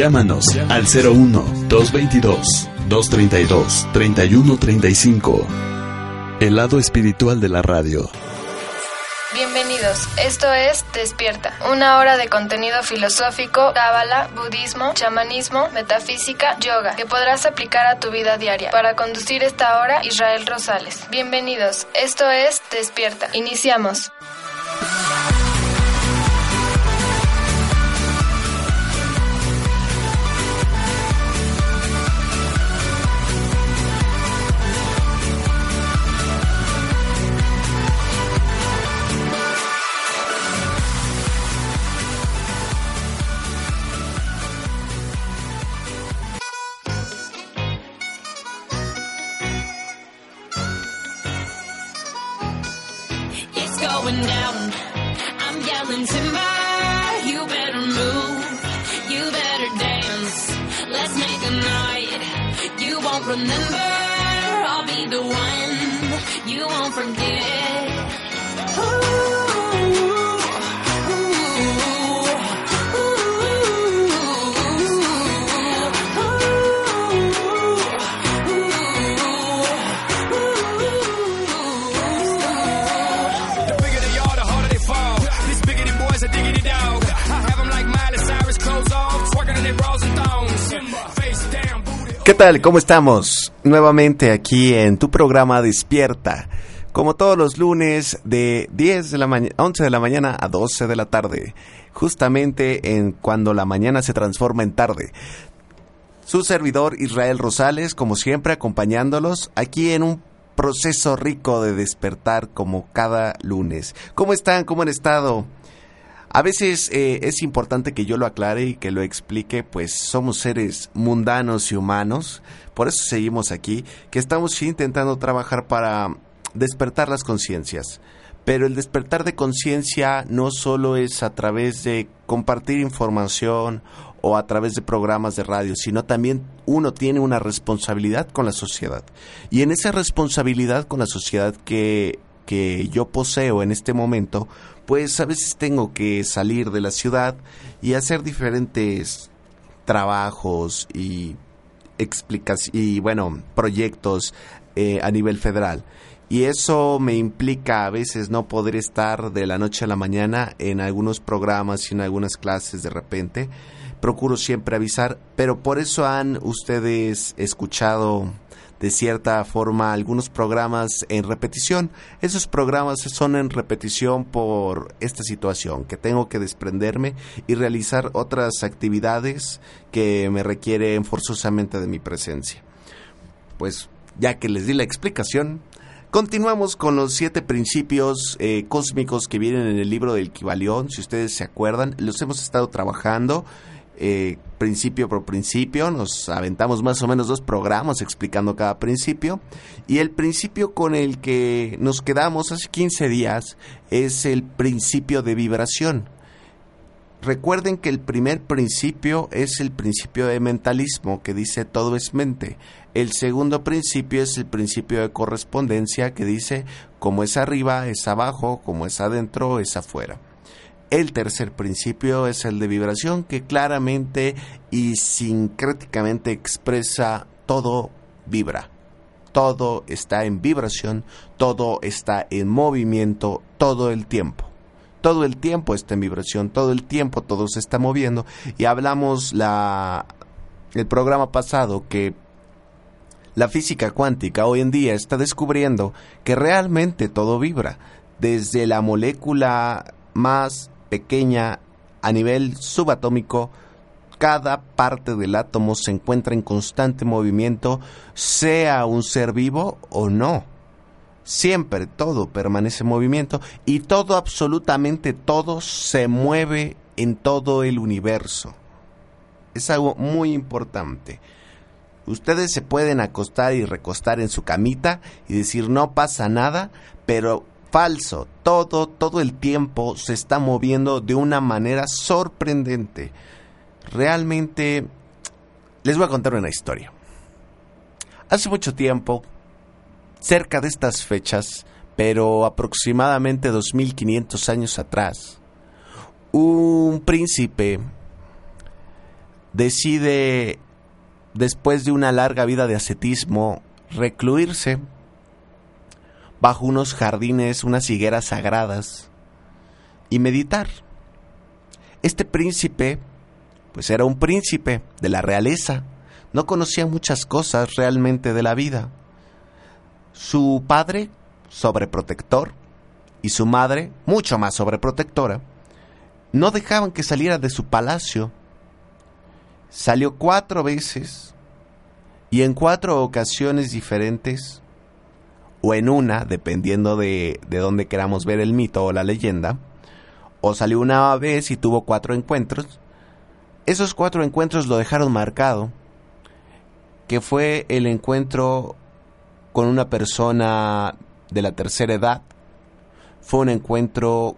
Llámanos al 01 222 232 3135. El lado espiritual de la radio. Bienvenidos, esto es Despierta, una hora de contenido filosófico, cábala, budismo, chamanismo, metafísica, yoga, que podrás aplicar a tu vida diaria. Para conducir esta hora, Israel Rosales. Bienvenidos, esto es Despierta. Iniciamos. Tal? ¿Cómo estamos? Nuevamente aquí en tu programa Despierta. Como todos los lunes de 10 de la 11 de la mañana a 12 de la tarde. Justamente en cuando la mañana se transforma en tarde. Su servidor Israel Rosales, como siempre, acompañándolos aquí en un proceso rico de despertar como cada lunes. ¿Cómo están? ¿Cómo han estado? A veces eh, es importante que yo lo aclare y que lo explique, pues somos seres mundanos y humanos, por eso seguimos aquí, que estamos intentando trabajar para despertar las conciencias. Pero el despertar de conciencia no solo es a través de compartir información o a través de programas de radio, sino también uno tiene una responsabilidad con la sociedad. Y en esa responsabilidad con la sociedad que, que yo poseo en este momento, pues a veces tengo que salir de la ciudad y hacer diferentes trabajos y y bueno proyectos eh, a nivel federal. Y eso me implica a veces no poder estar de la noche a la mañana en algunos programas y en algunas clases de repente. Procuro siempre avisar pero por eso han ustedes escuchado de cierta forma algunos programas en repetición. Esos programas son en repetición por esta situación, que tengo que desprenderme y realizar otras actividades que me requieren forzosamente de mi presencia. Pues ya que les di la explicación, Continuamos con los siete principios eh, cósmicos que vienen en el libro del Kibalión. Si ustedes se acuerdan, los hemos estado trabajando eh, principio por principio, nos aventamos más o menos dos programas explicando cada principio y el principio con el que nos quedamos hace 15 días es el principio de vibración. Recuerden que el primer principio es el principio de mentalismo que dice todo es mente. El segundo principio es el principio de correspondencia que dice como es arriba es abajo, como es adentro es afuera. El tercer principio es el de vibración que claramente y sincréticamente expresa todo vibra. Todo está en vibración, todo está en movimiento todo el tiempo. Todo el tiempo está en vibración, todo el tiempo todo se está moviendo y hablamos la el programa pasado que la física cuántica hoy en día está descubriendo que realmente todo vibra, desde la molécula más pequeña a nivel subatómico, cada parte del átomo se encuentra en constante movimiento, sea un ser vivo o no. Siempre todo permanece en movimiento y todo, absolutamente todo, se mueve en todo el universo. Es algo muy importante. Ustedes se pueden acostar y recostar en su camita y decir no pasa nada, pero falso. Todo, todo el tiempo se está moviendo de una manera sorprendente. Realmente, les voy a contar una historia. Hace mucho tiempo, cerca de estas fechas, pero aproximadamente 2500 años atrás, un príncipe decide, después de una larga vida de ascetismo, recluirse bajo unos jardines, unas higueras sagradas, y meditar. Este príncipe, pues era un príncipe de la realeza, no conocía muchas cosas realmente de la vida. Su padre, sobreprotector, y su madre, mucho más sobreprotectora, no dejaban que saliera de su palacio. Salió cuatro veces y en cuatro ocasiones diferentes, o en una, dependiendo de, de dónde queramos ver el mito o la leyenda, o salió una vez y tuvo cuatro encuentros, esos cuatro encuentros lo dejaron marcado, que fue el encuentro con una persona de la tercera edad, fue un encuentro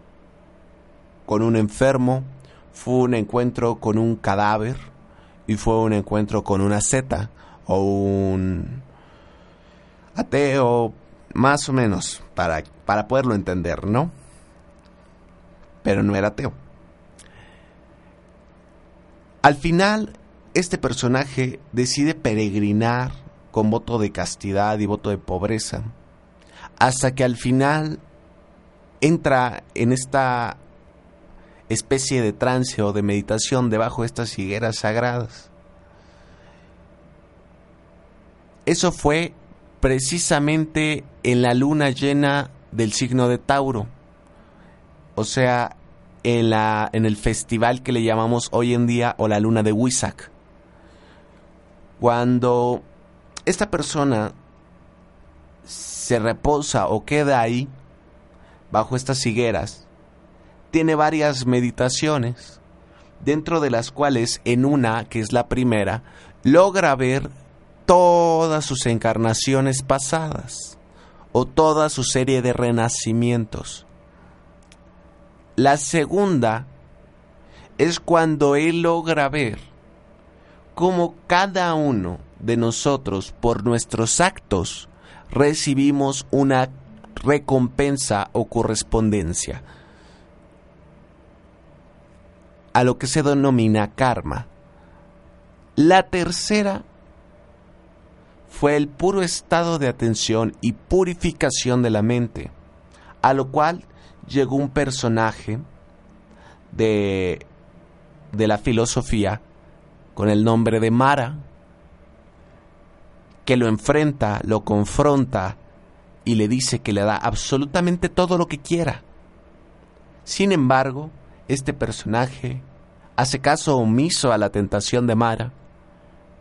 con un enfermo, fue un encuentro con un cadáver y fue un encuentro con una seta o un ateo, más o menos, para, para poderlo entender, ¿no? Pero no era ateo. Al final, este personaje decide peregrinar con voto de castidad y voto de pobreza, hasta que al final entra en esta especie de trance o de meditación debajo de estas higueras sagradas. Eso fue precisamente en la luna llena del signo de Tauro, o sea, en, la, en el festival que le llamamos hoy en día o la luna de Huizac. Cuando esta persona se reposa o queda ahí, bajo estas higueras, tiene varias meditaciones, dentro de las cuales en una, que es la primera, logra ver todas sus encarnaciones pasadas o toda su serie de renacimientos. La segunda es cuando él logra ver cómo cada uno de nosotros por nuestros actos recibimos una recompensa o correspondencia a lo que se denomina karma. La tercera fue el puro estado de atención y purificación de la mente, a lo cual llegó un personaje de, de la filosofía con el nombre de Mara, que lo enfrenta, lo confronta y le dice que le da absolutamente todo lo que quiera. Sin embargo, este personaje hace caso omiso a la tentación de Mara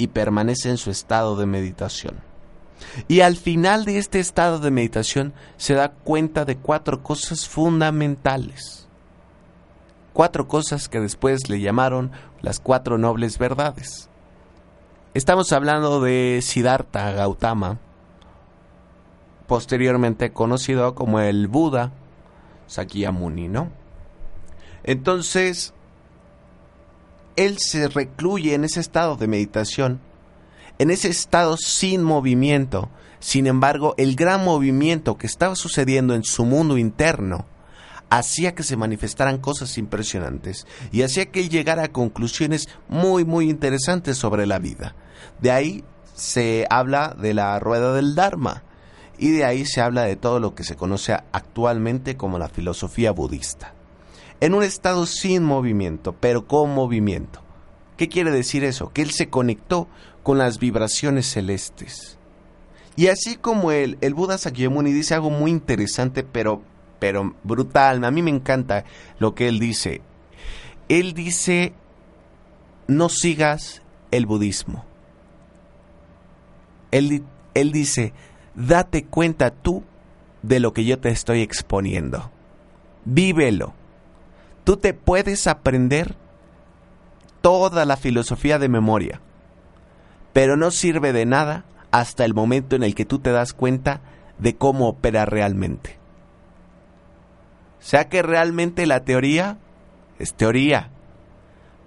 y permanece en su estado de meditación. Y al final de este estado de meditación se da cuenta de cuatro cosas fundamentales. Cuatro cosas que después le llamaron las cuatro nobles verdades. Estamos hablando de Siddhartha Gautama, posteriormente conocido como el Buda Sakyamuni, ¿no? Entonces, él se recluye en ese estado de meditación, en ese estado sin movimiento. Sin embargo, el gran movimiento que estaba sucediendo en su mundo interno hacía que se manifestaran cosas impresionantes y hacía que él llegara a conclusiones muy, muy interesantes sobre la vida. De ahí se habla de la rueda del Dharma, y de ahí se habla de todo lo que se conoce actualmente como la filosofía budista. En un estado sin movimiento, pero con movimiento. ¿Qué quiere decir eso? Que él se conectó con las vibraciones celestes. Y así como el, el Buda Sakyamuni dice algo muy interesante, pero, pero brutal, a mí me encanta lo que él dice. Él dice, no sigas el budismo. Él, él dice, date cuenta tú de lo que yo te estoy exponiendo. Vívelo. Tú te puedes aprender toda la filosofía de memoria, pero no sirve de nada hasta el momento en el que tú te das cuenta de cómo opera realmente. O sea que realmente la teoría es teoría,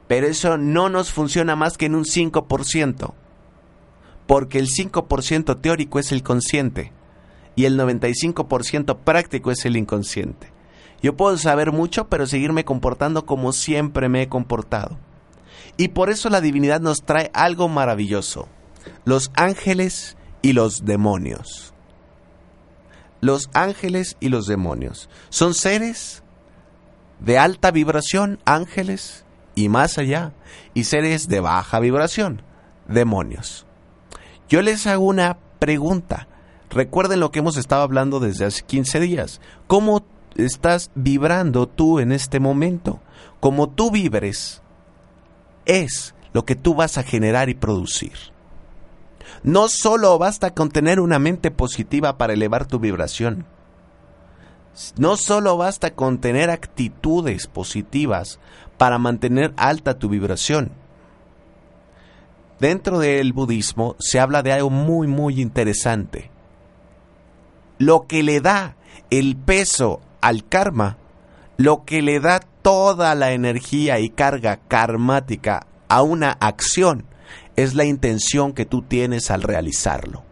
pero eso no nos funciona más que en un 5% porque el 5% teórico es el consciente y el 95% práctico es el inconsciente. Yo puedo saber mucho, pero seguirme comportando como siempre me he comportado. Y por eso la divinidad nos trae algo maravilloso. Los ángeles y los demonios. Los ángeles y los demonios. Son seres de alta vibración, ángeles, y más allá, y seres de baja vibración, demonios. Yo les hago una pregunta. Recuerden lo que hemos estado hablando desde hace 15 días. ¿Cómo estás vibrando tú en este momento? Como tú vibres, es lo que tú vas a generar y producir. No solo basta con tener una mente positiva para elevar tu vibración. No solo basta con tener actitudes positivas para mantener alta tu vibración. Dentro del budismo se habla de algo muy muy interesante. Lo que le da el peso al karma, lo que le da toda la energía y carga karmática a una acción, es la intención que tú tienes al realizarlo.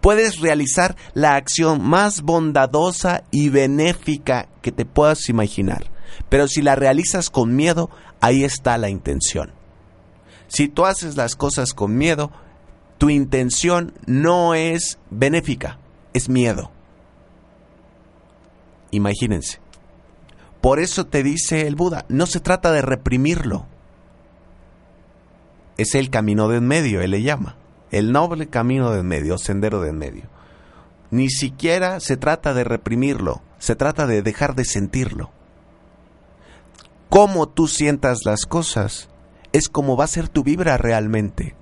Puedes realizar la acción más bondadosa y benéfica que te puedas imaginar, pero si la realizas con miedo, ahí está la intención. Si tú haces las cosas con miedo, tu intención no es benéfica, es miedo. Imagínense. Por eso te dice el Buda, no se trata de reprimirlo. Es el camino de en medio, él le llama. El noble camino de en medio, sendero de en medio. Ni siquiera se trata de reprimirlo, se trata de dejar de sentirlo. Cómo tú sientas las cosas es como va a ser tu vibra realmente.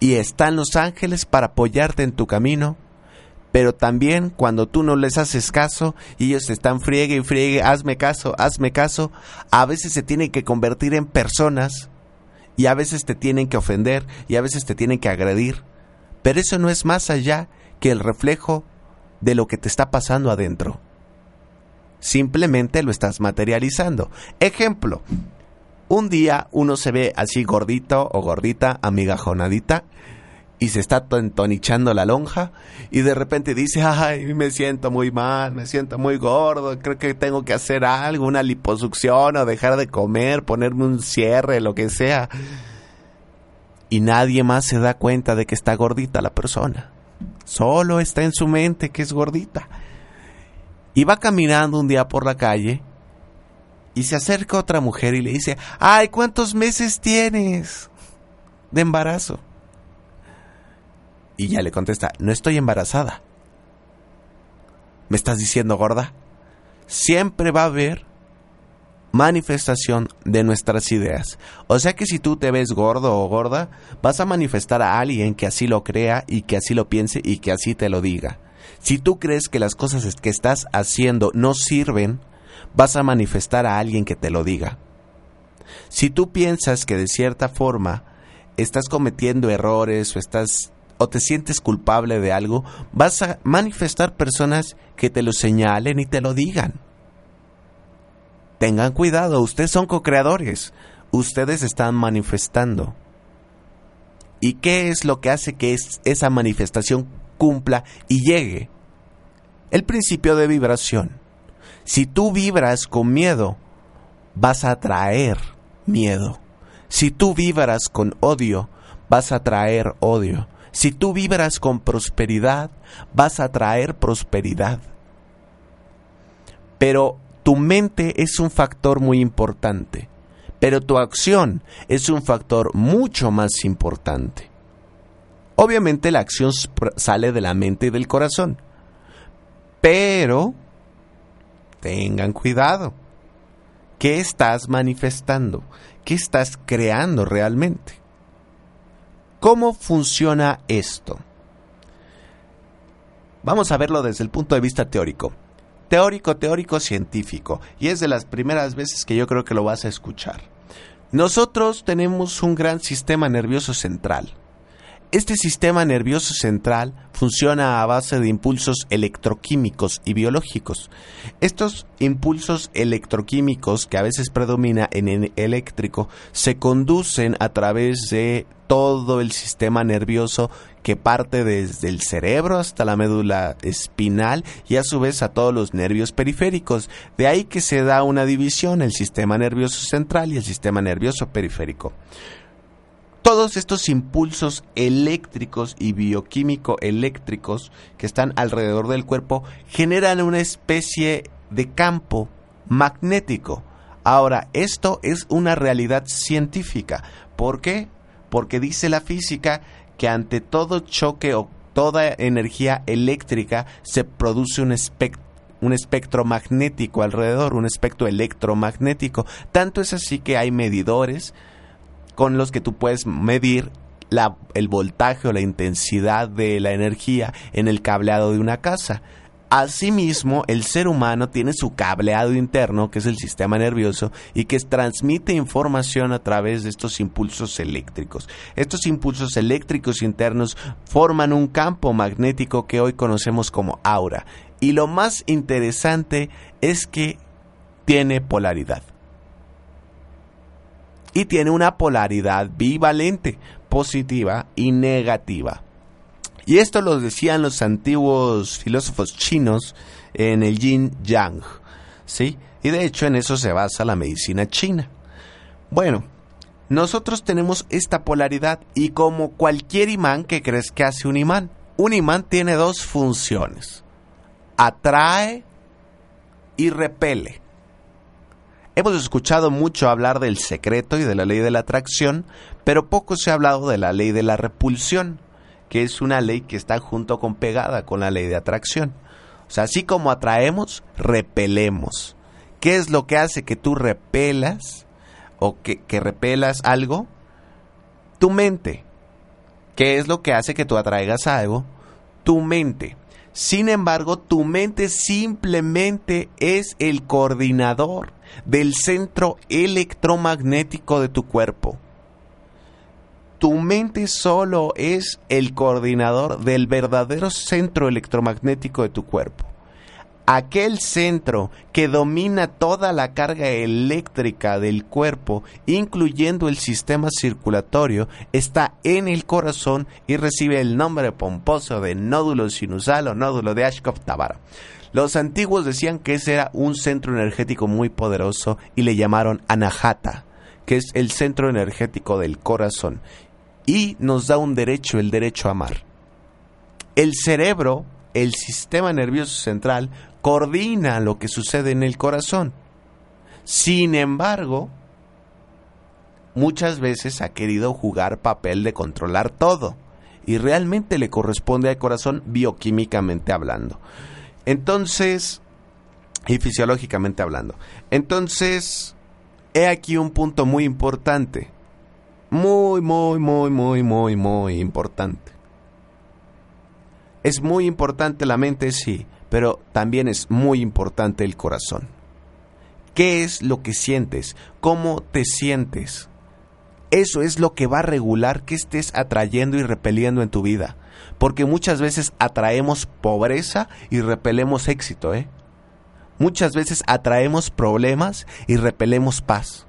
Y están los ángeles para apoyarte en tu camino, pero también cuando tú no les haces caso y ellos están friegue y friegue, hazme caso, hazme caso, a veces se tienen que convertir en personas y a veces te tienen que ofender y a veces te tienen que agredir, pero eso no es más allá que el reflejo de lo que te está pasando adentro. Simplemente lo estás materializando. Ejemplo, un día uno se ve así gordito o gordita, amigajonadita, y se está tonichando la lonja y de repente dice, ay, me siento muy mal, me siento muy gordo, creo que tengo que hacer algo, una liposucción o dejar de comer, ponerme un cierre, lo que sea. Y nadie más se da cuenta de que está gordita la persona. Solo está en su mente que es gordita. Y va caminando un día por la calle y se acerca otra mujer y le dice, ay, ¿cuántos meses tienes de embarazo? Y ya le contesta, no estoy embarazada. ¿Me estás diciendo gorda? Siempre va a haber manifestación de nuestras ideas. O sea que si tú te ves gordo o gorda, vas a manifestar a alguien que así lo crea y que así lo piense y que así te lo diga. Si tú crees que las cosas que estás haciendo no sirven, vas a manifestar a alguien que te lo diga. Si tú piensas que de cierta forma estás cometiendo errores o estás o te sientes culpable de algo, vas a manifestar personas que te lo señalen y te lo digan. Tengan cuidado, ustedes son co-creadores, ustedes están manifestando. ¿Y qué es lo que hace que esa manifestación cumpla y llegue? El principio de vibración. Si tú vibras con miedo, vas a atraer miedo. Si tú vibras con odio, vas a traer odio. Si tú vibras con prosperidad, vas a traer prosperidad. Pero tu mente es un factor muy importante, pero tu acción es un factor mucho más importante. Obviamente la acción sale de la mente y del corazón, pero tengan cuidado. ¿Qué estás manifestando? ¿Qué estás creando realmente? ¿Cómo funciona esto? Vamos a verlo desde el punto de vista teórico. Teórico, teórico, científico. Y es de las primeras veces que yo creo que lo vas a escuchar. Nosotros tenemos un gran sistema nervioso central. Este sistema nervioso central funciona a base de impulsos electroquímicos y biológicos. Estos impulsos electroquímicos, que a veces predomina en el eléctrico, se conducen a través de todo el sistema nervioso que parte desde el cerebro hasta la médula espinal y a su vez a todos los nervios periféricos. De ahí que se da una división, el sistema nervioso central y el sistema nervioso periférico. Todos estos impulsos eléctricos y bioquímico eléctricos que están alrededor del cuerpo generan una especie de campo magnético. Ahora, esto es una realidad científica. ¿Por qué? Porque dice la física que ante todo choque o toda energía eléctrica se produce un espectro magnético alrededor, un espectro electromagnético. Tanto es así que hay medidores con los que tú puedes medir la, el voltaje o la intensidad de la energía en el cableado de una casa. Asimismo, el ser humano tiene su cableado interno, que es el sistema nervioso, y que transmite información a través de estos impulsos eléctricos. Estos impulsos eléctricos internos forman un campo magnético que hoy conocemos como aura. Y lo más interesante es que tiene polaridad. Y tiene una polaridad bivalente, positiva y negativa. Y esto lo decían los antiguos filósofos chinos en el yin yang, ¿sí? Y de hecho en eso se basa la medicina china. Bueno, nosotros tenemos esta polaridad y como cualquier imán que crees que hace un imán, un imán tiene dos funciones. Atrae y repele. Hemos escuchado mucho hablar del secreto y de la ley de la atracción, pero poco se ha hablado de la ley de la repulsión que es una ley que está junto con pegada con la ley de atracción. O sea, así como atraemos, repelemos. ¿Qué es lo que hace que tú repelas o que, que repelas algo? Tu mente. ¿Qué es lo que hace que tú atraigas algo? Tu mente. Sin embargo, tu mente simplemente es el coordinador del centro electromagnético de tu cuerpo tu mente solo es el coordinador del verdadero centro electromagnético de tu cuerpo. Aquel centro que domina toda la carga eléctrica del cuerpo, incluyendo el sistema circulatorio, está en el corazón y recibe el nombre pomposo de nódulo sinusal o nódulo de Ashkov-Tabara. Los antiguos decían que ese era un centro energético muy poderoso y le llamaron Anahata, que es el centro energético del corazón y nos da un derecho, el derecho a amar. El cerebro, el sistema nervioso central, coordina lo que sucede en el corazón. Sin embargo, muchas veces ha querido jugar papel de controlar todo y realmente le corresponde al corazón bioquímicamente hablando. Entonces, y fisiológicamente hablando. Entonces, he aquí un punto muy importante muy, muy, muy, muy, muy, muy importante. Es muy importante la mente, sí, pero también es muy importante el corazón. ¿Qué es lo que sientes? ¿Cómo te sientes? Eso es lo que va a regular que estés atrayendo y repeliendo en tu vida. Porque muchas veces atraemos pobreza y repelemos éxito, ¿eh? Muchas veces atraemos problemas y repelemos paz.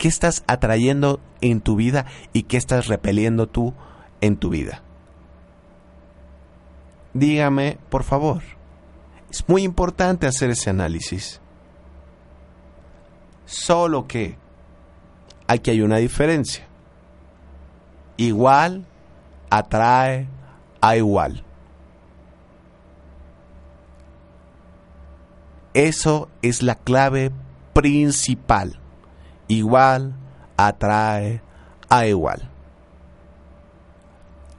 ¿Qué estás atrayendo en tu vida y qué estás repeliendo tú en tu vida? Dígame, por favor. Es muy importante hacer ese análisis. Solo que aquí hay una diferencia. Igual atrae a igual. Eso es la clave principal igual atrae a igual.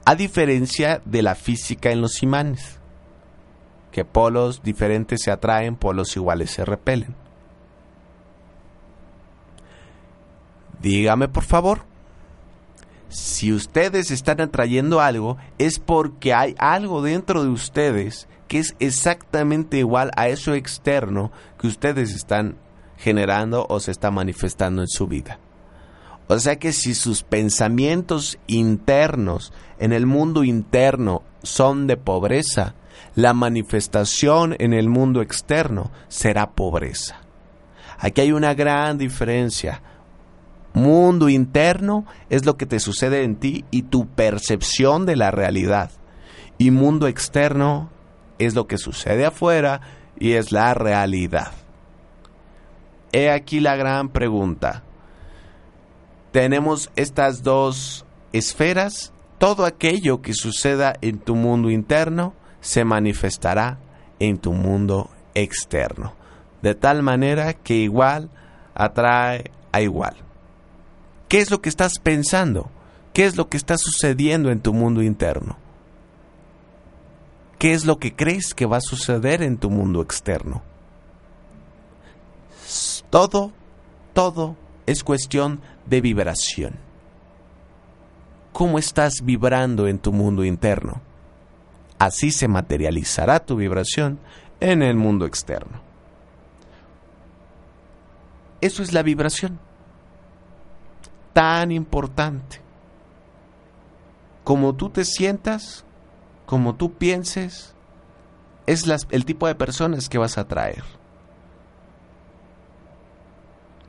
A diferencia de la física en los imanes, que polos diferentes se atraen, polos iguales se repelen. Dígame por favor, si ustedes están atrayendo algo, es porque hay algo dentro de ustedes que es exactamente igual a eso externo que ustedes están generando o se está manifestando en su vida. O sea que si sus pensamientos internos en el mundo interno son de pobreza, la manifestación en el mundo externo será pobreza. Aquí hay una gran diferencia. Mundo interno es lo que te sucede en ti y tu percepción de la realidad. Y mundo externo es lo que sucede afuera y es la realidad. He aquí la gran pregunta. Tenemos estas dos esferas. Todo aquello que suceda en tu mundo interno se manifestará en tu mundo externo. De tal manera que igual atrae a igual. ¿Qué es lo que estás pensando? ¿Qué es lo que está sucediendo en tu mundo interno? ¿Qué es lo que crees que va a suceder en tu mundo externo? Todo, todo es cuestión de vibración. ¿Cómo estás vibrando en tu mundo interno? Así se materializará tu vibración en el mundo externo. Eso es la vibración tan importante. Como tú te sientas, como tú pienses, es el tipo de personas que vas a atraer.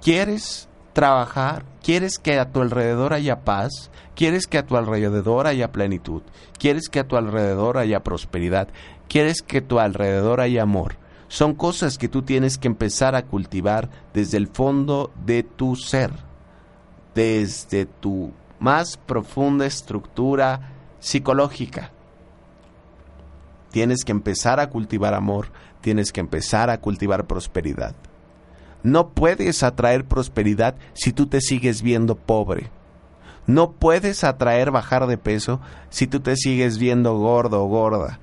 ¿Quieres trabajar? ¿Quieres que a tu alrededor haya paz? ¿Quieres que a tu alrededor haya plenitud? ¿Quieres que a tu alrededor haya prosperidad? ¿Quieres que a tu alrededor haya amor? Son cosas que tú tienes que empezar a cultivar desde el fondo de tu ser desde tu más profunda estructura psicológica. Tienes que empezar a cultivar amor, tienes que empezar a cultivar prosperidad. No puedes atraer prosperidad si tú te sigues viendo pobre. No puedes atraer bajar de peso si tú te sigues viendo gordo o gorda.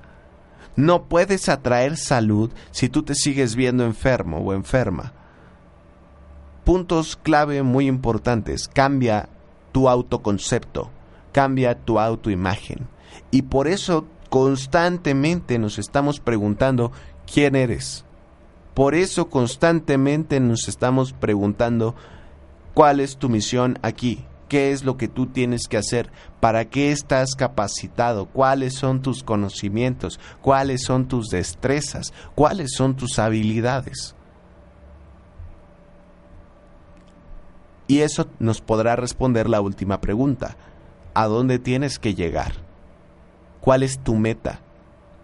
No puedes atraer salud si tú te sigues viendo enfermo o enferma puntos clave muy importantes. Cambia tu autoconcepto, cambia tu autoimagen. Y por eso constantemente nos estamos preguntando quién eres. Por eso constantemente nos estamos preguntando cuál es tu misión aquí, qué es lo que tú tienes que hacer, para qué estás capacitado, cuáles son tus conocimientos, cuáles son tus destrezas, cuáles son tus habilidades. Y eso nos podrá responder la última pregunta. ¿A dónde tienes que llegar? ¿Cuál es tu meta?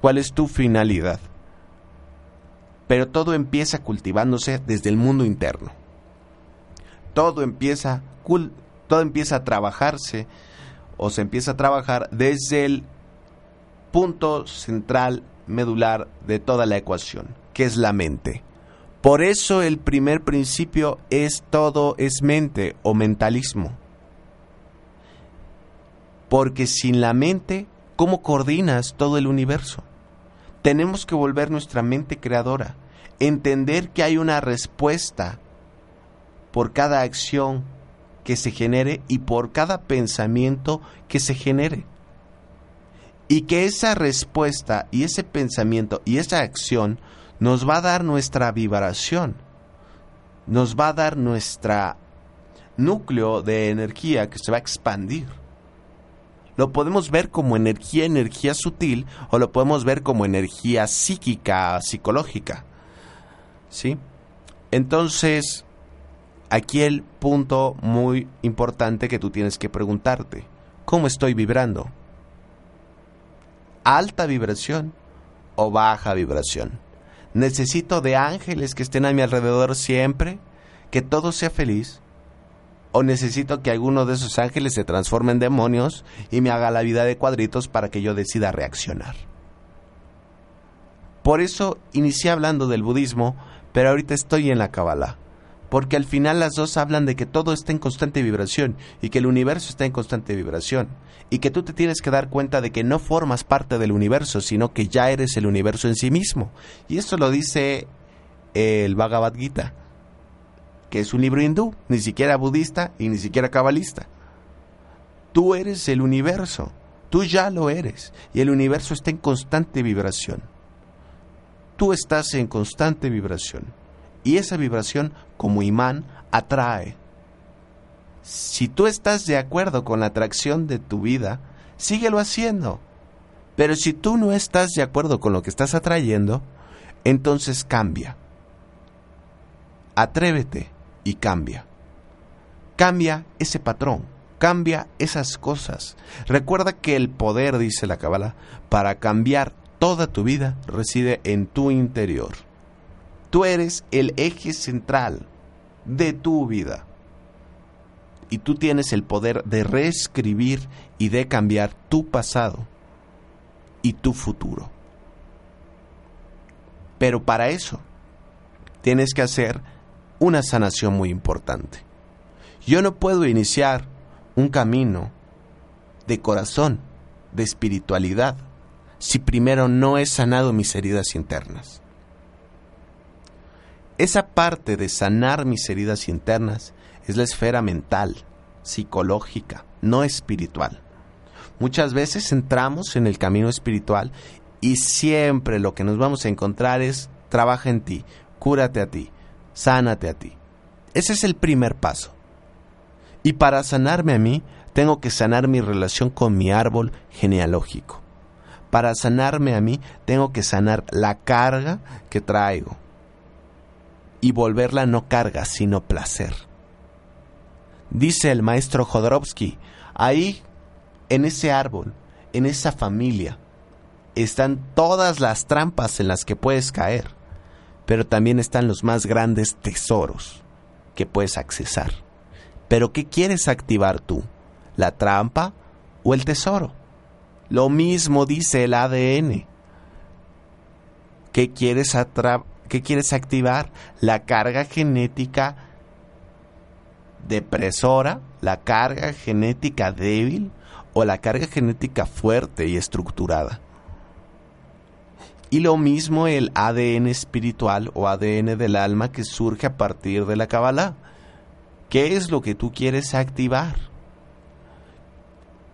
¿Cuál es tu finalidad? Pero todo empieza cultivándose desde el mundo interno. Todo empieza, todo empieza a trabajarse o se empieza a trabajar desde el punto central medular de toda la ecuación, que es la mente. Por eso el primer principio es todo es mente o mentalismo. Porque sin la mente, ¿cómo coordinas todo el universo? Tenemos que volver nuestra mente creadora, entender que hay una respuesta por cada acción que se genere y por cada pensamiento que se genere. Y que esa respuesta y ese pensamiento y esa acción nos va a dar nuestra vibración, nos va a dar nuestra núcleo de energía que se va a expandir. Lo podemos ver como energía, energía sutil, o lo podemos ver como energía psíquica, psicológica. ¿Sí? Entonces, aquí el punto muy importante que tú tienes que preguntarte, ¿cómo estoy vibrando? ¿Alta vibración o baja vibración? necesito de ángeles que estén a mi alrededor siempre, que todo sea feliz, o necesito que alguno de esos ángeles se transforme en demonios y me haga la vida de cuadritos para que yo decida reaccionar. Por eso inicié hablando del budismo, pero ahorita estoy en la Kabbalah porque al final las dos hablan de que todo está en constante vibración y que el universo está en constante vibración y que tú te tienes que dar cuenta de que no formas parte del universo, sino que ya eres el universo en sí mismo. Y esto lo dice el Bhagavad Gita, que es un libro hindú, ni siquiera budista y ni siquiera cabalista. Tú eres el universo, tú ya lo eres y el universo está en constante vibración. Tú estás en constante vibración y esa vibración como imán atrae. Si tú estás de acuerdo con la atracción de tu vida, síguelo haciendo. Pero si tú no estás de acuerdo con lo que estás atrayendo, entonces cambia. Atrévete y cambia. Cambia ese patrón, cambia esas cosas. Recuerda que el poder, dice la Kabbalah, para cambiar toda tu vida reside en tu interior. Tú eres el eje central de tu vida. Y tú tienes el poder de reescribir y de cambiar tu pasado y tu futuro. Pero para eso tienes que hacer una sanación muy importante. Yo no puedo iniciar un camino de corazón, de espiritualidad, si primero no he sanado mis heridas internas. Esa parte de sanar mis heridas internas es la esfera mental, psicológica, no espiritual. Muchas veces entramos en el camino espiritual y siempre lo que nos vamos a encontrar es trabaja en ti, cúrate a ti, sánate a ti. Ese es el primer paso. Y para sanarme a mí, tengo que sanar mi relación con mi árbol genealógico. Para sanarme a mí, tengo que sanar la carga que traigo y volverla no carga, sino placer. Dice el maestro Jodorowsky, ahí, en ese árbol, en esa familia, están todas las trampas en las que puedes caer, pero también están los más grandes tesoros que puedes accesar. Pero ¿qué quieres activar tú? ¿La trampa o el tesoro? Lo mismo dice el ADN. ¿Qué quieres, ¿Qué quieres activar? ¿La carga genética depresora? ¿La carga genética débil? ¿O la carga genética fuerte y estructurada? Y lo mismo el ADN espiritual o ADN del alma que surge a partir de la Kabbalah. ¿Qué es lo que tú quieres activar?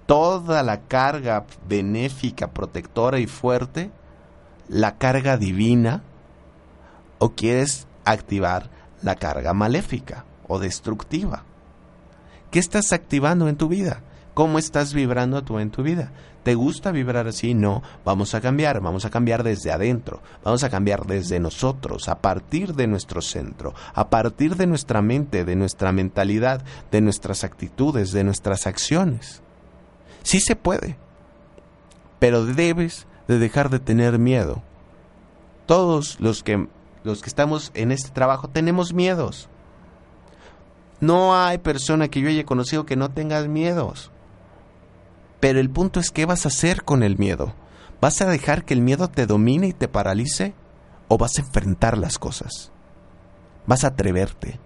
Toda la carga benéfica, protectora y fuerte, la carga divina, o quieres activar la carga maléfica o destructiva. ¿Qué estás activando en tu vida? ¿Cómo estás vibrando tú en tu vida? ¿Te gusta vibrar así? No, vamos a cambiar, vamos a cambiar desde adentro, vamos a cambiar desde nosotros, a partir de nuestro centro, a partir de nuestra mente, de nuestra mentalidad, de nuestras actitudes, de nuestras acciones. Sí se puede, pero debes de dejar de tener miedo. Todos los que, los que estamos en este trabajo tenemos miedos. No hay persona que yo haya conocido que no tenga miedos. Pero el punto es qué vas a hacer con el miedo. ¿Vas a dejar que el miedo te domine y te paralice? ¿O vas a enfrentar las cosas? ¿Vas a atreverte?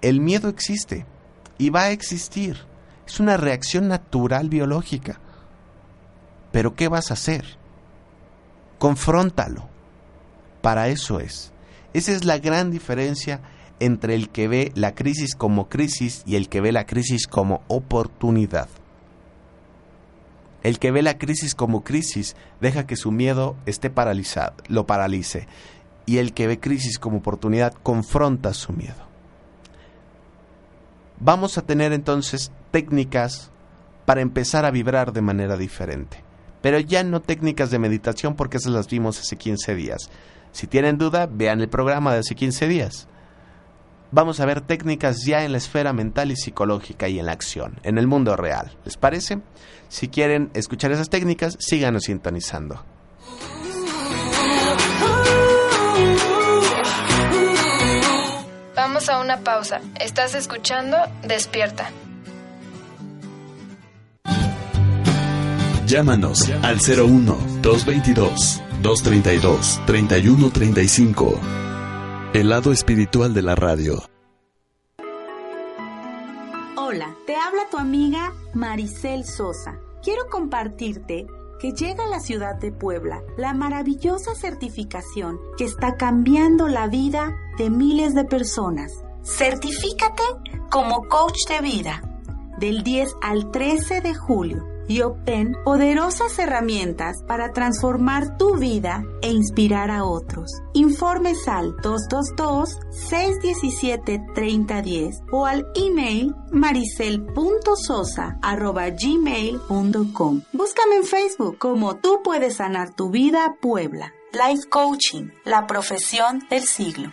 El miedo existe y va a existir. Es una reacción natural biológica. Pero ¿qué vas a hacer? Confróntalo. Para eso es. Esa es la gran diferencia entre el que ve la crisis como crisis y el que ve la crisis como oportunidad. El que ve la crisis como crisis deja que su miedo esté paralizado, lo paralice. Y el que ve crisis como oportunidad confronta su miedo. Vamos a tener entonces técnicas para empezar a vibrar de manera diferente. Pero ya no técnicas de meditación porque esas las vimos hace 15 días. Si tienen duda, vean el programa de hace 15 días vamos a ver técnicas ya en la esfera mental y psicológica y en la acción, en el mundo real. ¿Les parece? Si quieren escuchar esas técnicas, síganos sintonizando. Vamos a una pausa. Estás escuchando Despierta. Llámanos al 01 222 232 3135 el lado espiritual de la radio. Hola, te habla tu amiga Maricel Sosa. Quiero compartirte que llega a la ciudad de Puebla la maravillosa certificación que está cambiando la vida de miles de personas. Certifícate como coach de vida del 10 al 13 de julio y obtén poderosas herramientas para transformar tu vida e inspirar a otros. Informes al 222-617-3010 o al email maricel.sosa.gmail.com. Búscame en Facebook como Tú puedes sanar tu vida Puebla. Life Coaching, la profesión del siglo.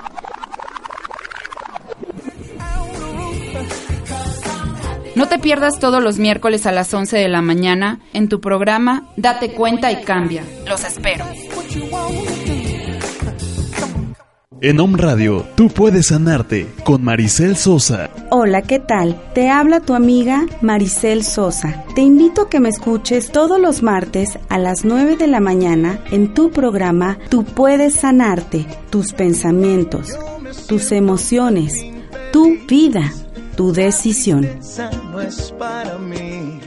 No te pierdas todos los miércoles a las 11 de la mañana en tu programa Date cuenta y cambia. Los espero. En Om Radio, tú puedes sanarte con Maricel Sosa. Hola, ¿qué tal? Te habla tu amiga Maricel Sosa. Te invito a que me escuches todos los martes a las 9 de la mañana en tu programa Tú puedes sanarte, tus pensamientos, tus emociones, tu vida tu decisión. No es para mí.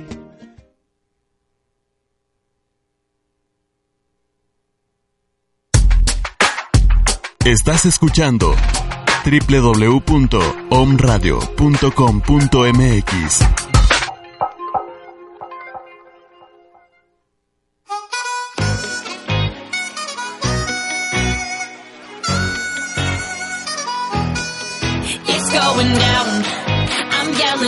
Estás escuchando www.omradio.com.mx. It's going down.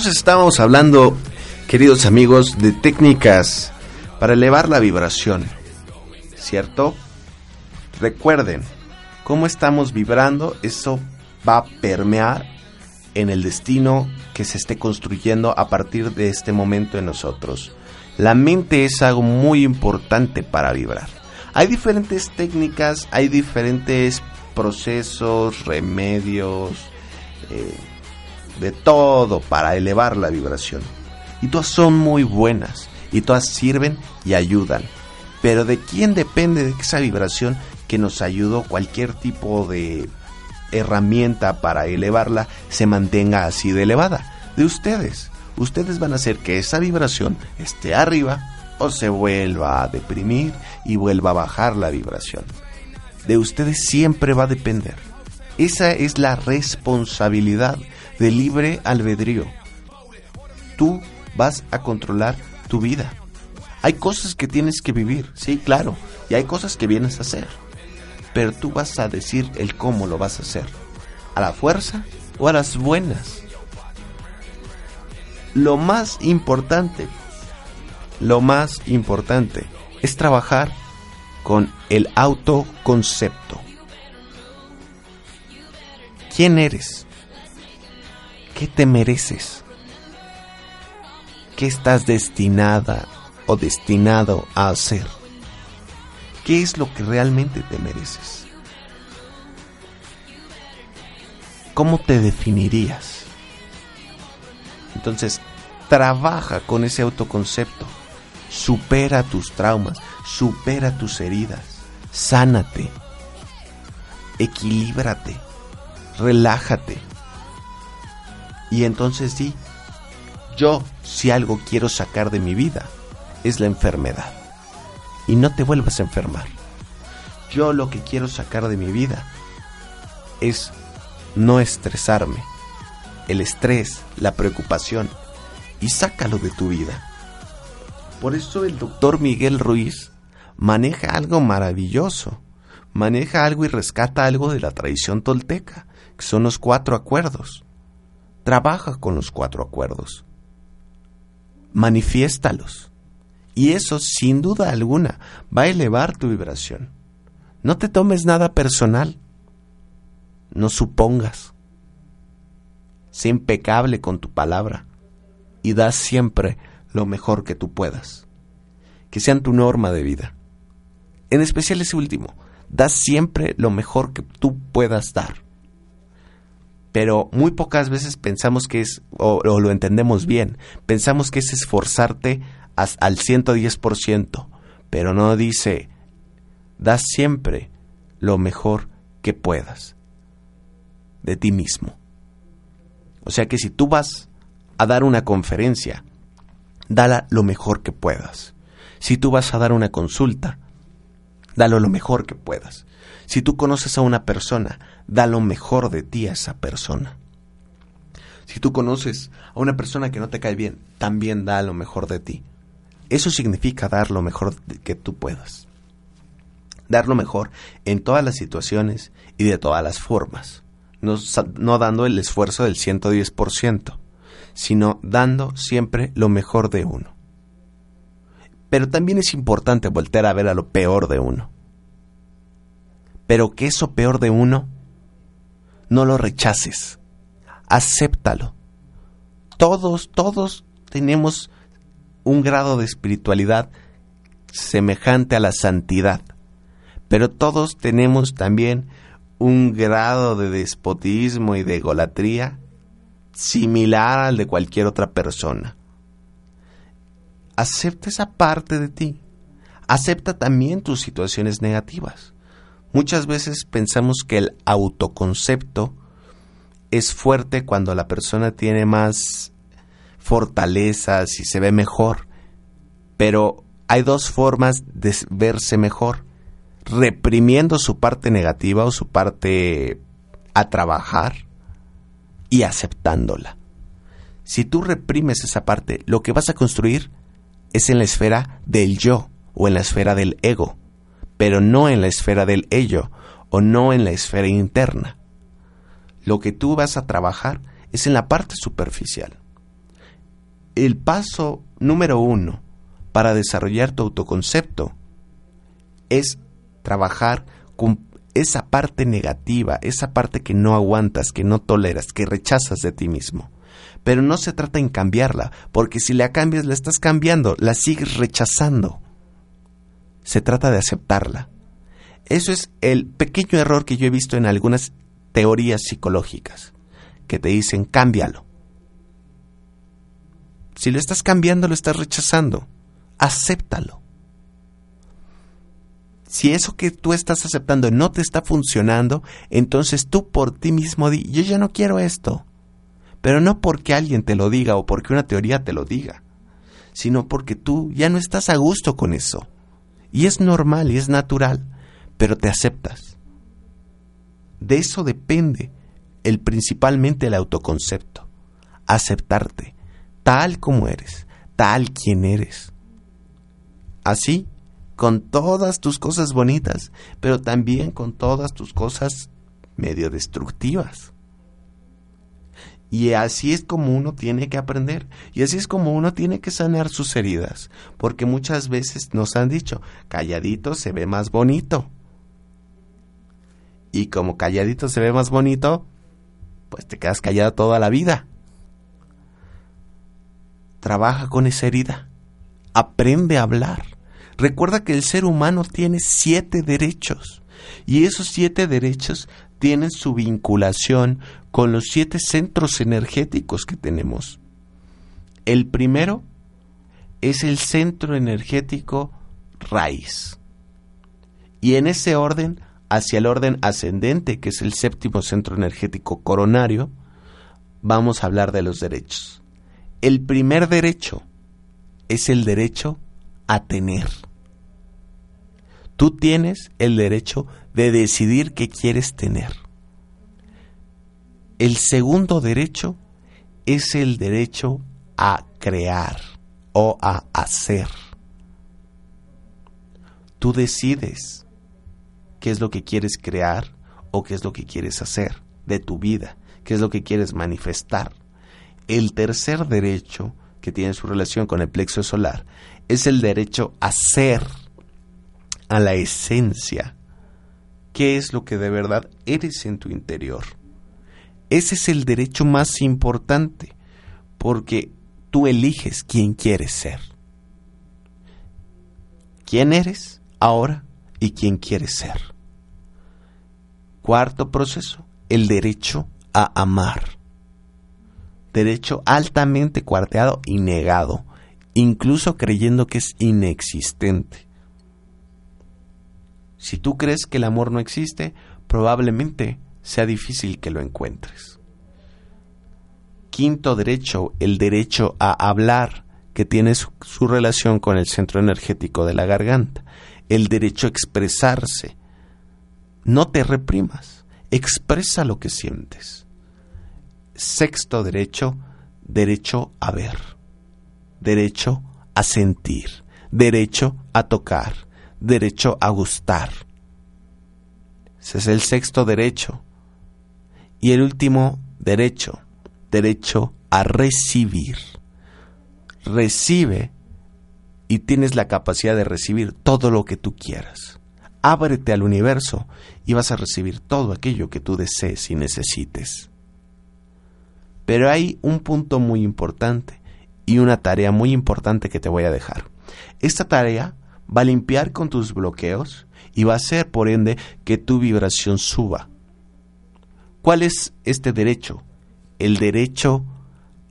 Entonces estábamos hablando, queridos amigos, de técnicas para elevar la vibración, ¿cierto? Recuerden, cómo estamos vibrando, eso va a permear en el destino que se esté construyendo a partir de este momento en nosotros. La mente es algo muy importante para vibrar. Hay diferentes técnicas, hay diferentes procesos, remedios, eh, de todo para elevar la vibración. Y todas son muy buenas, y todas sirven y ayudan. Pero ¿de quién depende de esa vibración que nos ayudó cualquier tipo de herramienta para elevarla se mantenga así de elevada? De ustedes. Ustedes van a hacer que esa vibración esté arriba o se vuelva a deprimir y vuelva a bajar la vibración. De ustedes siempre va a depender. Esa es la responsabilidad de libre albedrío. Tú vas a controlar tu vida. Hay cosas que tienes que vivir, sí, claro, y hay cosas que vienes a hacer. Pero tú vas a decir el cómo lo vas a hacer. ¿A la fuerza o a las buenas? Lo más importante, lo más importante es trabajar con el autoconcepto. ¿Quién eres? ¿Qué te mereces? ¿Qué estás destinada o destinado a hacer? ¿Qué es lo que realmente te mereces? ¿Cómo te definirías? Entonces, trabaja con ese autoconcepto. Supera tus traumas, supera tus heridas, sánate, equilíbrate, relájate. Y entonces sí, yo si algo quiero sacar de mi vida es la enfermedad. Y no te vuelvas a enfermar. Yo lo que quiero sacar de mi vida es no estresarme. El estrés, la preocupación. Y sácalo de tu vida. Por eso el doctor Miguel Ruiz maneja algo maravilloso. Maneja algo y rescata algo de la tradición tolteca, que son los cuatro acuerdos. Trabaja con los cuatro acuerdos. Manifiéstalos. Y eso, sin duda alguna, va a elevar tu vibración. No te tomes nada personal. No supongas. sé impecable con tu palabra y da siempre lo mejor que tú puedas. Que sean tu norma de vida. En especial ese último, da siempre lo mejor que tú puedas dar. Pero muy pocas veces pensamos que es, o, o lo entendemos bien, pensamos que es esforzarte as- al 110%, pero no dice, da siempre lo mejor que puedas de ti mismo. O sea que si tú vas a dar una conferencia, dala lo mejor que puedas. Si tú vas a dar una consulta, dalo lo mejor que puedas. Si tú conoces a una persona, da lo mejor de ti a esa persona. Si tú conoces a una persona que no te cae bien, también da lo mejor de ti. Eso significa dar lo mejor que tú puedas. Dar lo mejor en todas las situaciones y de todas las formas. No, no dando el esfuerzo del 110%, sino dando siempre lo mejor de uno. Pero también es importante voltear a ver a lo peor de uno. Pero que eso peor de uno, no lo rechaces. Acéptalo. Todos, todos tenemos un grado de espiritualidad semejante a la santidad. Pero todos tenemos también un grado de despotismo y de egolatría similar al de cualquier otra persona. Acepta esa parte de ti. Acepta también tus situaciones negativas. Muchas veces pensamos que el autoconcepto es fuerte cuando la persona tiene más fortalezas y se ve mejor. Pero hay dos formas de verse mejor. Reprimiendo su parte negativa o su parte a trabajar y aceptándola. Si tú reprimes esa parte, lo que vas a construir es en la esfera del yo o en la esfera del ego, pero no en la esfera del ello o no en la esfera interna. Lo que tú vas a trabajar es en la parte superficial. El paso número uno para desarrollar tu autoconcepto es trabajar con esa parte negativa, esa parte que no aguantas, que no toleras, que rechazas de ti mismo. Pero no se trata en cambiarla, porque si la cambias, la estás cambiando, la sigues rechazando. Se trata de aceptarla. Eso es el pequeño error que yo he visto en algunas teorías psicológicas, que te dicen cámbialo. Si lo estás cambiando, lo estás rechazando. Acéptalo. Si eso que tú estás aceptando no te está funcionando, entonces tú por ti mismo di, yo ya no quiero esto. Pero no porque alguien te lo diga o porque una teoría te lo diga, sino porque tú ya no estás a gusto con eso. Y es normal y es natural, pero te aceptas. De eso depende el principalmente el autoconcepto, aceptarte tal como eres, tal quien eres. Así, con todas tus cosas bonitas, pero también con todas tus cosas medio destructivas. Y así es como uno tiene que aprender. Y así es como uno tiene que sanar sus heridas. Porque muchas veces nos han dicho, calladito se ve más bonito. Y como calladito se ve más bonito, pues te quedas callado toda la vida. Trabaja con esa herida. Aprende a hablar. Recuerda que el ser humano tiene siete derechos. Y esos siete derechos tienen su vinculación con los siete centros energéticos que tenemos. El primero es el centro energético raíz. Y en ese orden, hacia el orden ascendente, que es el séptimo centro energético coronario, vamos a hablar de los derechos. El primer derecho es el derecho a tener. Tú tienes el derecho de decidir qué quieres tener. El segundo derecho es el derecho a crear o a hacer. Tú decides qué es lo que quieres crear o qué es lo que quieres hacer de tu vida, qué es lo que quieres manifestar. El tercer derecho que tiene su relación con el plexo solar es el derecho a ser, a la esencia, qué es lo que de verdad eres en tu interior. Ese es el derecho más importante, porque tú eliges quién quieres ser. ¿Quién eres ahora y quién quieres ser? Cuarto proceso, el derecho a amar. Derecho altamente cuarteado y negado, incluso creyendo que es inexistente. Si tú crees que el amor no existe, probablemente sea difícil que lo encuentres. Quinto derecho, el derecho a hablar, que tiene su, su, relación con el centro energético de la garganta. El derecho a expresarse. No te reprimas, expresa lo que sientes. Sexto derecho, derecho a ver, derecho a sentir, derecho a tocar, derecho a gustar. Ese es el sexto derecho. Y el último derecho, derecho a recibir. Recibe y tienes la capacidad de recibir todo lo que tú quieras. Ábrete al universo y vas a recibir todo aquello que tú desees y necesites. Pero hay un punto muy importante y una tarea muy importante que te voy a dejar. Esta tarea va a limpiar con tus bloqueos y va a hacer, por ende, que tu vibración suba. ¿Cuál es este derecho? El derecho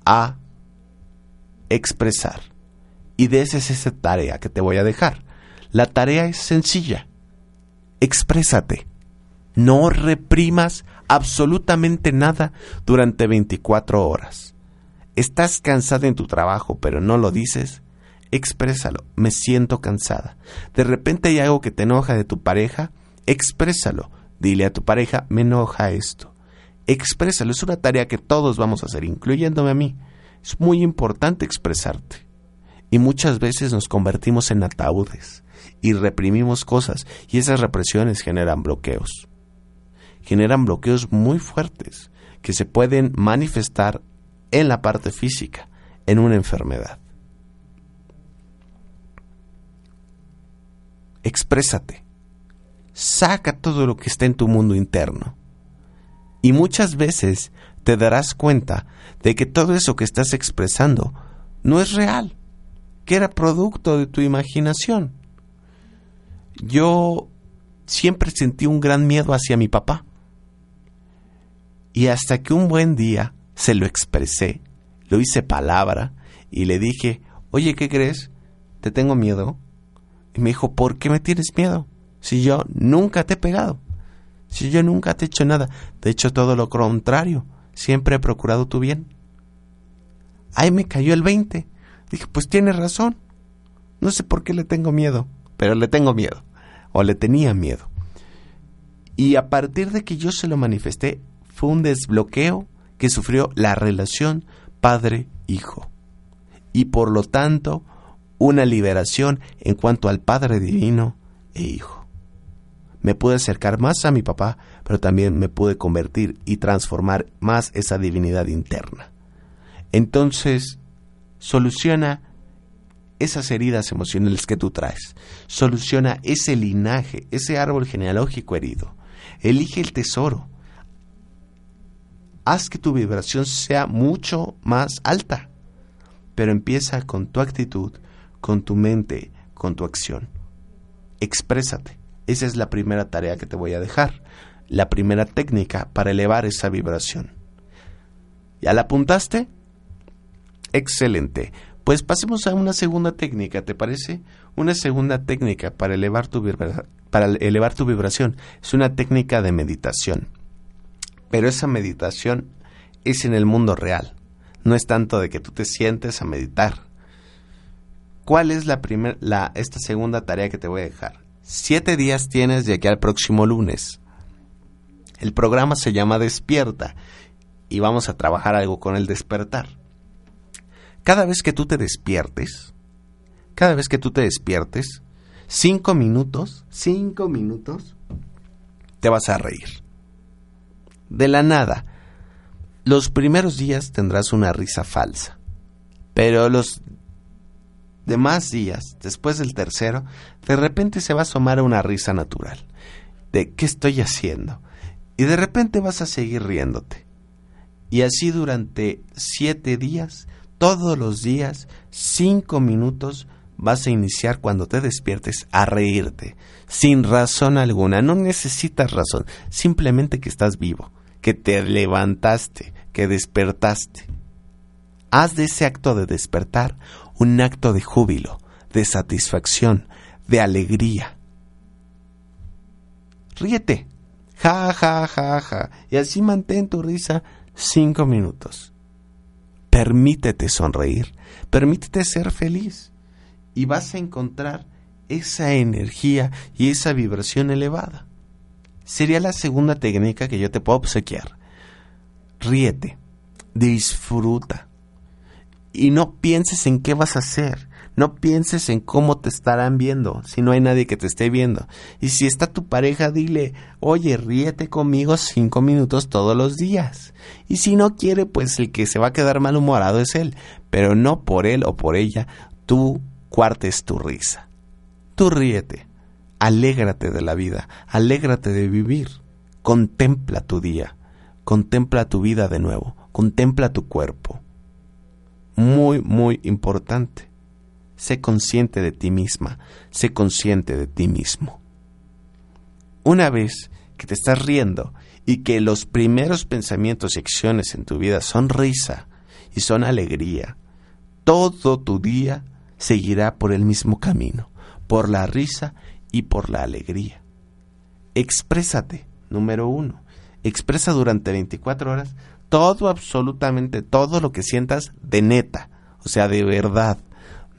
a expresar. Y de esa es esa tarea que te voy a dejar. La tarea es sencilla. Exprésate. No reprimas absolutamente nada durante 24 horas. Estás cansada en tu trabajo, pero no lo dices. Exprésalo. Me siento cansada. De repente hay algo que te enoja de tu pareja. Exprésalo. Dile a tu pareja, me enoja esto. Exprésalo. Es una tarea que todos vamos a hacer, incluyéndome a mí. Es muy importante expresarte. Y muchas veces nos convertimos en ataúdes y reprimimos cosas y esas represiones generan bloqueos. Generan bloqueos muy fuertes que se pueden manifestar en la parte física, en una enfermedad. Exprésate. Saca todo lo que está en tu mundo interno. Y muchas veces te darás cuenta de que todo eso que estás expresando no es real, que era producto de tu imaginación. Yo siempre sentí un gran miedo hacia mi papá. Y hasta que un buen día se lo expresé, lo hice palabra y le dije, oye, ¿qué crees? Te tengo miedo. Y me dijo, ¿por qué me tienes miedo? Si yo nunca te he pegado. Si yo nunca te he hecho nada. De hecho, todo lo contrario. Siempre he procurado tu bien. Ahí me cayó el 20. Dije, pues tienes razón. No sé por qué le tengo miedo, pero le tengo miedo. O le tenía miedo. Y a partir de que yo se lo manifesté, fue un desbloqueo que sufrió la relación padre-hijo. Y por lo tanto, una liberación en cuanto al Padre Divino e Hijo. Me pude acercar más a mi papá, pero también me pude convertir y transformar más esa divinidad interna. Entonces, soluciona esas heridas emocionales que tú traes. Soluciona ese linaje, ese árbol genealógico herido. Elige el tesoro. Haz que tu vibración sea mucho más alta. Pero empieza con tu actitud, con tu mente, con tu acción. Exprésate. Esa es la primera tarea que te voy a dejar. La primera técnica para elevar esa vibración. ¿Ya la apuntaste? Excelente. Pues pasemos a una segunda técnica, ¿te parece? Una segunda técnica para elevar tu, para elevar tu vibración. Es una técnica de meditación. Pero esa meditación es en el mundo real. No es tanto de que tú te sientes a meditar. ¿Cuál es la primer, la, esta segunda tarea que te voy a dejar? Siete días tienes de aquí al próximo lunes. El programa se llama Despierta y vamos a trabajar algo con el despertar. Cada vez que tú te despiertes, cada vez que tú te despiertes, cinco minutos, cinco minutos, te vas a reír. De la nada. Los primeros días tendrás una risa falsa, pero los demás días, después del tercero, de repente se va a asomar una risa natural. De ¿qué estoy haciendo? Y de repente vas a seguir riéndote. Y así durante siete días, todos los días, cinco minutos, vas a iniciar cuando te despiertes a reírte, sin razón alguna. No necesitas razón, simplemente que estás vivo, que te levantaste, que despertaste. Haz de ese acto de despertar un acto de júbilo, de satisfacción, de alegría. Ríete, ja, ja, ja, ja, y así mantén tu risa cinco minutos. Permítete sonreír, permítete ser feliz y vas a encontrar esa energía y esa vibración elevada. Sería la segunda técnica que yo te puedo obsequiar. Ríete, disfruta y no pienses en qué vas a hacer. No pienses en cómo te estarán viendo si no hay nadie que te esté viendo. Y si está tu pareja, dile, oye, ríete conmigo cinco minutos todos los días. Y si no quiere, pues el que se va a quedar malhumorado es él. Pero no por él o por ella, tú cuartes tu risa. Tú ríete. Alégrate de la vida. Alégrate de vivir. Contempla tu día. Contempla tu vida de nuevo. Contempla tu cuerpo. Muy, muy importante sé consciente de ti misma, sé consciente de ti mismo. Una vez que te estás riendo y que los primeros pensamientos y acciones en tu vida son risa y son alegría, todo tu día seguirá por el mismo camino, por la risa y por la alegría. Exprésate, número uno. Expresa durante 24 horas todo, absolutamente todo lo que sientas de neta, o sea, de verdad.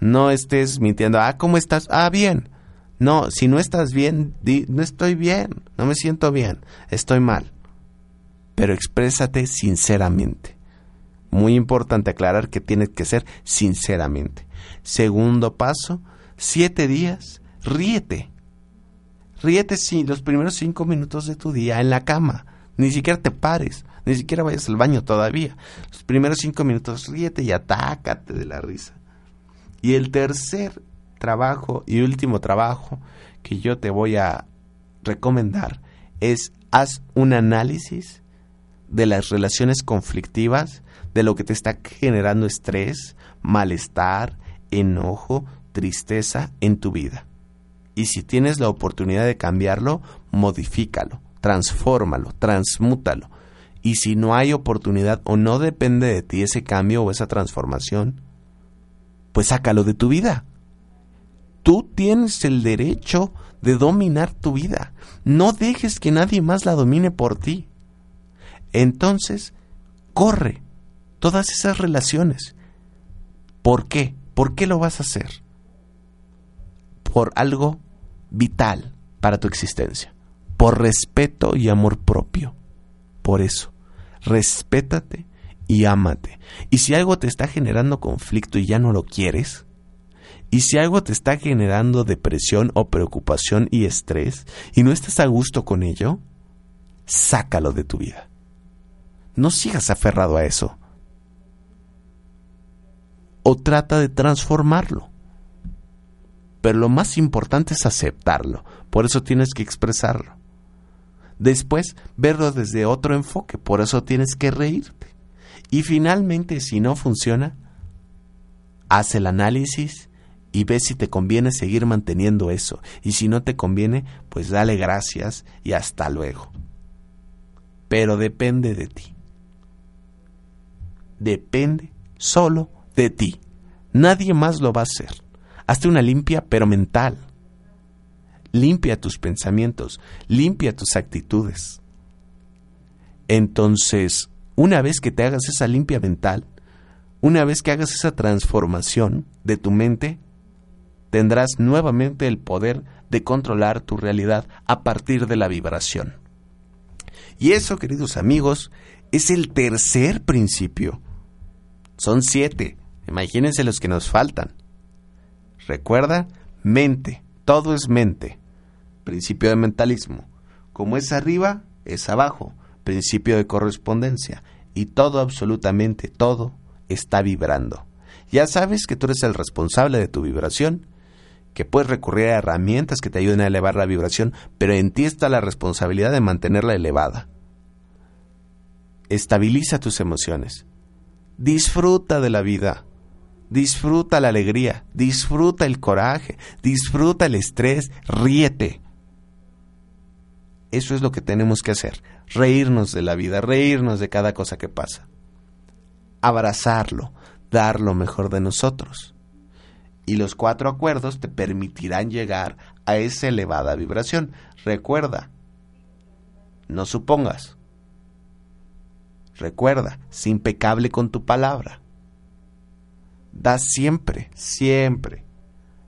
No estés mintiendo, ah, ¿cómo estás? Ah, bien. No, si no estás bien, di, no estoy bien, no me siento bien, estoy mal. Pero exprésate sinceramente. Muy importante aclarar que tienes que ser sinceramente. Segundo paso, siete días, ríete. Ríete sí, los primeros cinco minutos de tu día en la cama. Ni siquiera te pares, ni siquiera vayas al baño todavía. Los primeros cinco minutos ríete y atácate de la risa. Y el tercer trabajo y último trabajo que yo te voy a recomendar es haz un análisis de las relaciones conflictivas, de lo que te está generando estrés, malestar, enojo, tristeza en tu vida. Y si tienes la oportunidad de cambiarlo, modifícalo, transfórmalo, transmútalo. Y si no hay oportunidad o no depende de ti ese cambio o esa transformación, pues sácalo de tu vida. Tú tienes el derecho de dominar tu vida. No dejes que nadie más la domine por ti. Entonces, corre todas esas relaciones. ¿Por qué? ¿Por qué lo vas a hacer? Por algo vital para tu existencia. Por respeto y amor propio. Por eso, respétate y ámate. Y si algo te está generando conflicto y ya no lo quieres, y si algo te está generando depresión o preocupación y estrés y no estás a gusto con ello, sácalo de tu vida. No sigas aferrado a eso. O trata de transformarlo. Pero lo más importante es aceptarlo. Por eso tienes que expresarlo. Después, verlo desde otro enfoque. Por eso tienes que reírte. Y finalmente, si no funciona, haz el análisis y ve si te conviene seguir manteniendo eso. Y si no te conviene, pues dale gracias y hasta luego. Pero depende de ti. Depende solo de ti. Nadie más lo va a hacer. Hazte una limpia, pero mental. Limpia tus pensamientos, limpia tus actitudes. Entonces, una vez que te hagas esa limpia mental, una vez que hagas esa transformación de tu mente, tendrás nuevamente el poder de controlar tu realidad a partir de la vibración. Y eso, queridos amigos, es el tercer principio. Son siete. Imagínense los que nos faltan. Recuerda, mente. Todo es mente. Principio de mentalismo. Como es arriba, es abajo principio de correspondencia, y todo, absolutamente todo, está vibrando. Ya sabes que tú eres el responsable de tu vibración, que puedes recurrir a herramientas que te ayuden a elevar la vibración, pero en ti está la responsabilidad de mantenerla elevada. estabiliza tus emociones. Disfruta de la vida. Disfruta la alegría, disfruta el coraje, disfruta el estrés, ríete. Eso es lo que tenemos que hacer, reírnos de la vida, reírnos de cada cosa que pasa. Abrazarlo, dar lo mejor de nosotros. Y los cuatro acuerdos te permitirán llegar a esa elevada vibración. Recuerda, no supongas. Recuerda, sé impecable con tu palabra. Da siempre, siempre,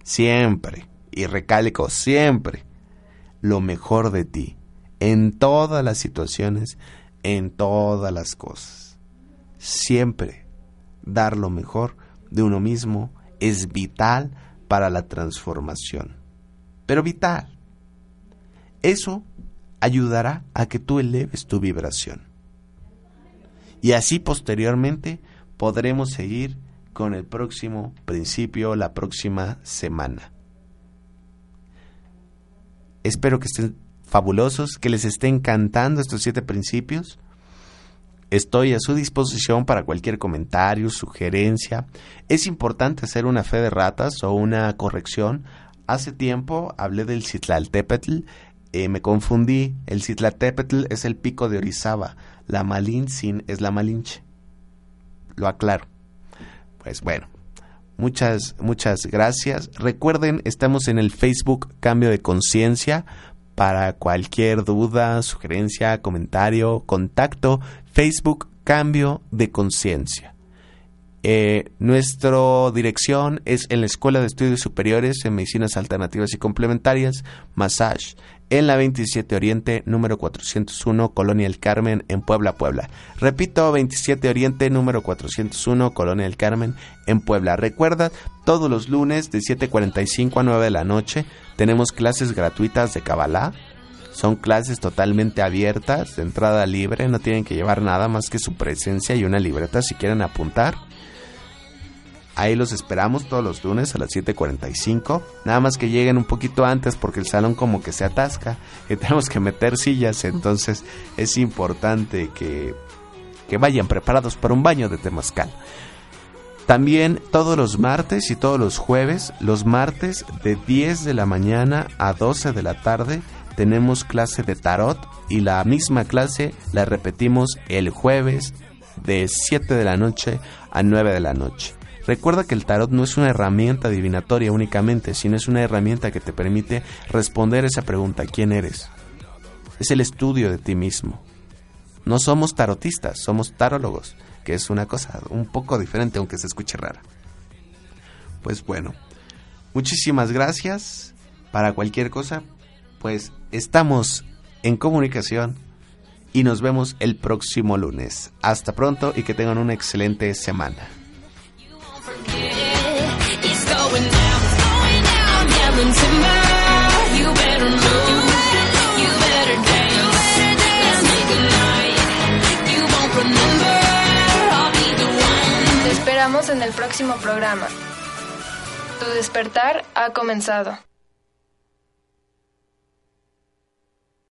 siempre, y recalco siempre, lo mejor de ti, en todas las situaciones, en todas las cosas. Siempre dar lo mejor de uno mismo es vital para la transformación. Pero vital. Eso ayudará a que tú eleves tu vibración. Y así posteriormente podremos seguir con el próximo principio la próxima semana. Espero que estén fabulosos, que les esté encantando estos siete principios. Estoy a su disposición para cualquier comentario, sugerencia. Es importante hacer una fe de ratas o una corrección. Hace tiempo hablé del Citlaltépetl, eh, me confundí. El Citlaltépetl es el pico de Orizaba, la Malintzin es la Malinche. Lo aclaro. Pues bueno, muchas, muchas gracias. Recuerden, estamos en el Facebook Cambio de Conciencia. Para cualquier duda, sugerencia, comentario, contacto, Facebook Cambio de Conciencia. Eh, nuestra dirección es en la Escuela de Estudios Superiores en Medicinas Alternativas y Complementarias, Massage, en la 27 Oriente, número 401, Colonia El Carmen, en Puebla, Puebla. Repito, 27 Oriente, número 401, Colonia El Carmen, en Puebla. Recuerda, todos los lunes de 7.45 a 9 de la noche tenemos clases gratuitas de Kabbalah. Son clases totalmente abiertas, de entrada libre, no tienen que llevar nada más que su presencia y una libreta si quieren apuntar. Ahí los esperamos todos los lunes a las 7.45. Nada más que lleguen un poquito antes porque el salón como que se atasca y tenemos que meter sillas. Entonces es importante que, que vayan preparados para un baño de temazcal. También todos los martes y todos los jueves, los martes de 10 de la mañana a 12 de la tarde, tenemos clase de tarot y la misma clase la repetimos el jueves de 7 de la noche a 9 de la noche. Recuerda que el tarot no es una herramienta adivinatoria únicamente, sino es una herramienta que te permite responder esa pregunta, ¿quién eres? Es el estudio de ti mismo. No somos tarotistas, somos tarólogos, que es una cosa un poco diferente aunque se escuche rara. Pues bueno, muchísimas gracias. Para cualquier cosa, pues estamos en comunicación y nos vemos el próximo lunes. Hasta pronto y que tengan una excelente semana. Te esperamos en el próximo programa. Tu despertar ha comenzado.